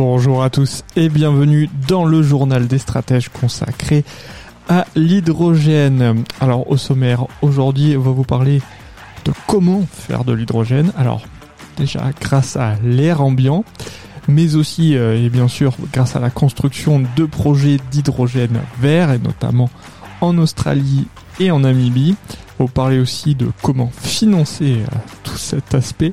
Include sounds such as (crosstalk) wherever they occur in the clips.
Bonjour à tous et bienvenue dans le journal des stratèges consacré à l'hydrogène. Alors au sommaire, aujourd'hui on va vous parler de comment faire de l'hydrogène. Alors déjà grâce à l'air ambiant, mais aussi euh, et bien sûr grâce à la construction de projets d'hydrogène vert et notamment en Australie et en Namibie. On va parler aussi de comment financer euh, cet aspect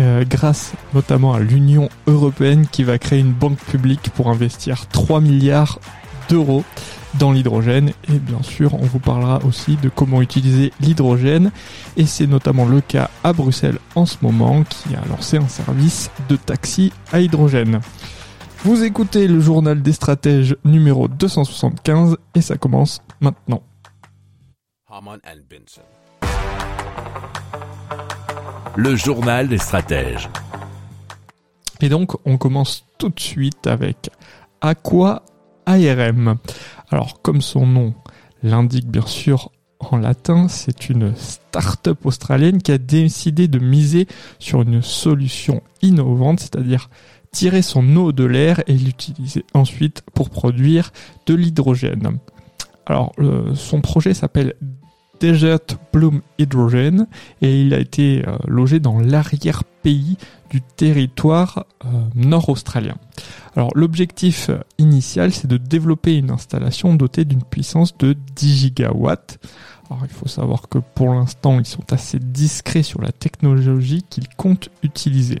euh, grâce notamment à l'Union européenne qui va créer une banque publique pour investir 3 milliards d'euros dans l'hydrogène et bien sûr on vous parlera aussi de comment utiliser l'hydrogène et c'est notamment le cas à Bruxelles en ce moment qui a lancé un service de taxi à hydrogène. Vous écoutez le journal des stratèges numéro 275 et ça commence maintenant. Le journal des stratèges. Et donc on commence tout de suite avec Aqua ARM. Alors comme son nom l'indique bien sûr en latin, c'est une start-up australienne qui a décidé de miser sur une solution innovante, c'est-à-dire tirer son eau de l'air et l'utiliser ensuite pour produire de l'hydrogène. Alors euh, son projet s'appelle Desert Bloom Hydrogen et il a été euh, logé dans l'arrière-pays du territoire euh, nord-australien. Alors l'objectif initial c'est de développer une installation dotée d'une puissance de 10 gigawatts. Alors il faut savoir que pour l'instant ils sont assez discrets sur la technologie qu'ils comptent utiliser.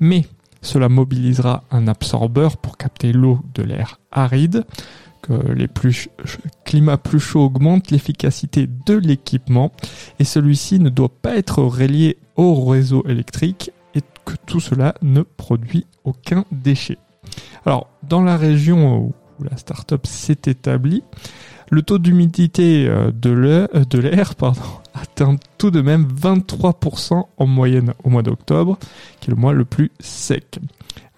Mais cela mobilisera un absorbeur pour capter l'eau de l'air aride, les plus climats plus chauds augmentent l'efficacité de l'équipement et celui-ci ne doit pas être relié au réseau électrique et que tout cela ne produit aucun déchet. Alors, dans la région où la startup s'est établie, le taux d'humidité euh, de l'air (laughs) atteint tout de même 23% en moyenne au mois d'octobre, qui est le mois le plus sec.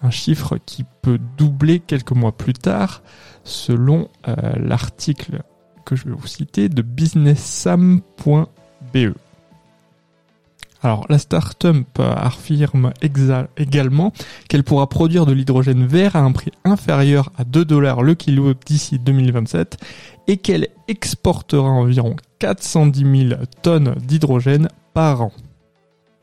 Un chiffre qui peut doubler quelques mois plus tard, selon euh, l'article que je vais vous citer de businesssam.be. Alors la startup affirme également qu'elle pourra produire de l'hydrogène vert à un prix inférieur à 2 dollars le kilo d'ici 2027 et qu'elle exportera environ 410 000 tonnes d'hydrogène par an.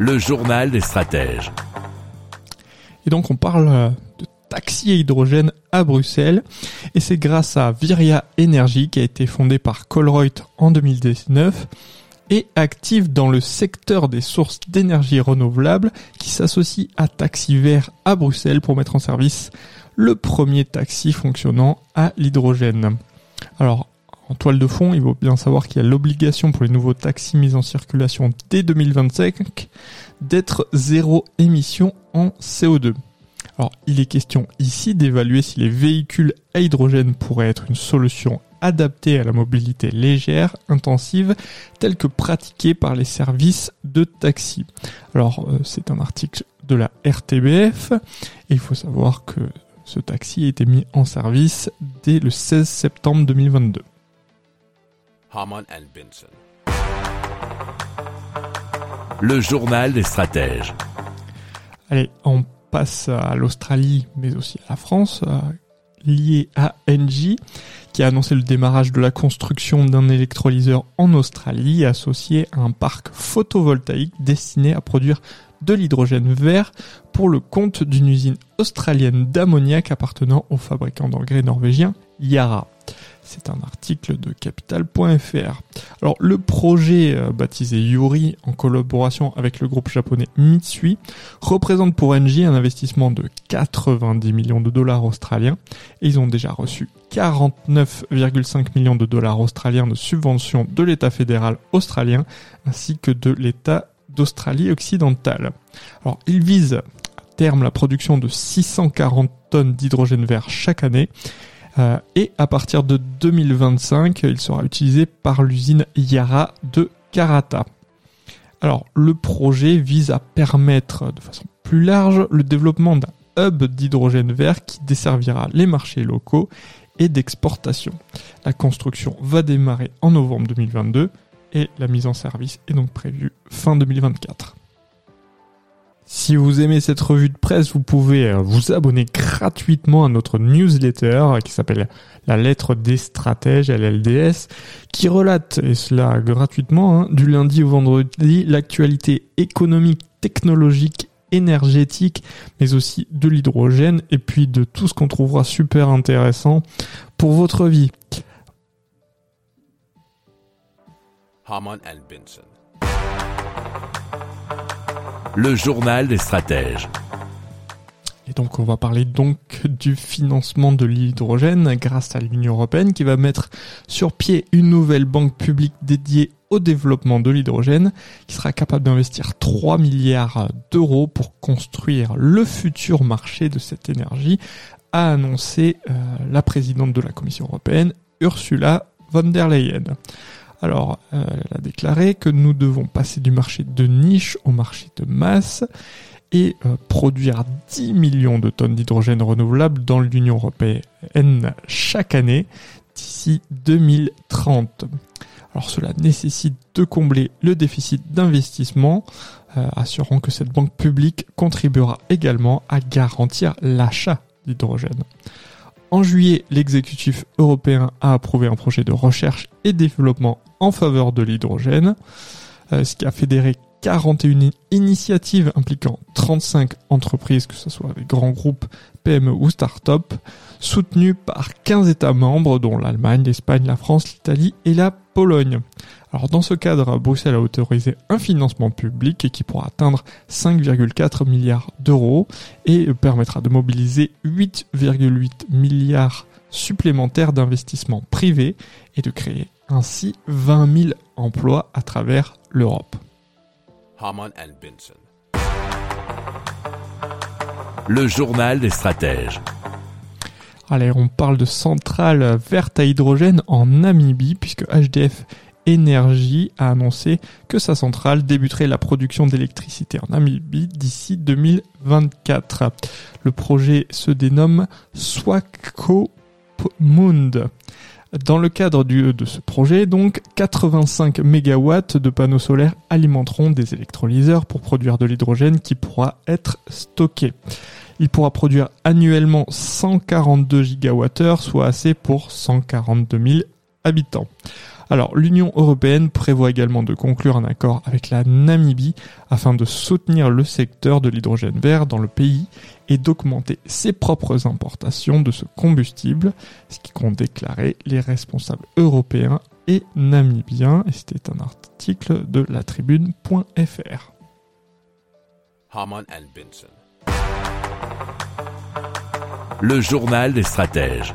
Le journal des stratèges. Et donc on parle euh, de taxi à hydrogène à Bruxelles et c'est grâce à Viria Energy qui a été fondée par Colruyt en 2019 et active dans le secteur des sources d'énergie renouvelables qui s'associe à Taxi Vert à Bruxelles pour mettre en service le premier taxi fonctionnant à l'hydrogène. Alors en toile de fond, il faut bien savoir qu'il y a l'obligation pour les nouveaux taxis mis en circulation dès 2025 d'être zéro émission en CO2. Alors, il est question ici d'évaluer si les véhicules à hydrogène pourraient être une solution adaptée à la mobilité légère, intensive, telle que pratiquée par les services de taxi. Alors, euh, c'est un article de la RTBF, et il faut savoir que ce taxi a été mis en service dès le 16 septembre 2022. Haman and Benson. Le journal des stratèges. Allez, on passe à l'Australie, mais aussi à la France, euh, lié à Engie, qui a annoncé le démarrage de la construction d'un électrolyseur en Australie associé à un parc photovoltaïque destiné à produire de l'hydrogène vert pour le compte d'une usine australienne d'ammoniac appartenant au fabricant d'engrais norvégien Yara. C'est un article de capital.fr. Alors le projet euh, baptisé Yuri en collaboration avec le groupe japonais Mitsui représente pour Engie un investissement de 90 millions de dollars australiens et ils ont déjà reçu 49,5 millions de dollars australiens de subventions de l'État fédéral australien ainsi que de l'État d'Australie occidentale. Ils visent à terme la production de 640 tonnes d'hydrogène vert chaque année euh, et à partir de 2025, il sera utilisé par l'usine Yara de Karata. Alors, le projet vise à permettre de façon plus large le développement d'un hub d'hydrogène vert qui desservira les marchés locaux et d'exportation. La construction va démarrer en novembre 2022 et la mise en service est donc prévue fin 2024. Si vous aimez cette revue de presse, vous pouvez euh, vous abonner gratuitement à notre newsletter qui s'appelle La lettre des stratèges, LLDS, qui relate, et cela gratuitement, hein, du lundi au vendredi, l'actualité économique, technologique, énergétique, mais aussi de l'hydrogène, et puis de tout ce qu'on trouvera super intéressant pour votre vie. Benson le journal des stratèges. Et donc on va parler donc du financement de l'hydrogène grâce à l'Union européenne qui va mettre sur pied une nouvelle banque publique dédiée au développement de l'hydrogène qui sera capable d'investir 3 milliards d'euros pour construire le futur marché de cette énergie, a annoncé euh, la présidente de la Commission européenne Ursula von der Leyen. Alors, euh, elle a déclaré que nous devons passer du marché de niche au marché de masse et euh, produire 10 millions de tonnes d'hydrogène renouvelable dans l'Union européenne chaque année d'ici 2030. Alors cela nécessite de combler le déficit d'investissement, euh, assurant que cette banque publique contribuera également à garantir l'achat d'hydrogène. En juillet, l'exécutif européen a approuvé un projet de recherche et développement en faveur de l'hydrogène, euh, ce qui a fédéré 41 initiatives impliquant 35 entreprises, que ce soit des grands groupes, PME ou start-up, soutenues par 15 États membres, dont l'Allemagne, l'Espagne, la France, l'Italie et la Pologne. Alors dans ce cadre, Bruxelles a autorisé un financement public qui pourra atteindre 5,4 milliards d'euros et permettra de mobiliser 8,8 milliards supplémentaires d'investissements privés et de créer ainsi 20 000 emplois à travers l'Europe. Le journal des stratèges. Allez, on parle de centrale verte à hydrogène en Namibie, puisque HDF Energy a annoncé que sa centrale débuterait la production d'électricité en Namibie d'ici 2024. Le projet se dénomme Swakopmund. Dans le cadre de ce projet, donc, 85 MW de panneaux solaires alimenteront des électrolyseurs pour produire de l'hydrogène qui pourra être stocké. Il pourra produire annuellement 142 GWh, soit assez pour 142 000 habitants. Alors, l'Union européenne prévoit également de conclure un accord avec la Namibie afin de soutenir le secteur de l'hydrogène vert dans le pays et d'augmenter ses propres importations de ce combustible, ce qui compte déclarer les responsables européens et namibiens. Et c'était un article de la tribune.fr. Le journal des stratèges.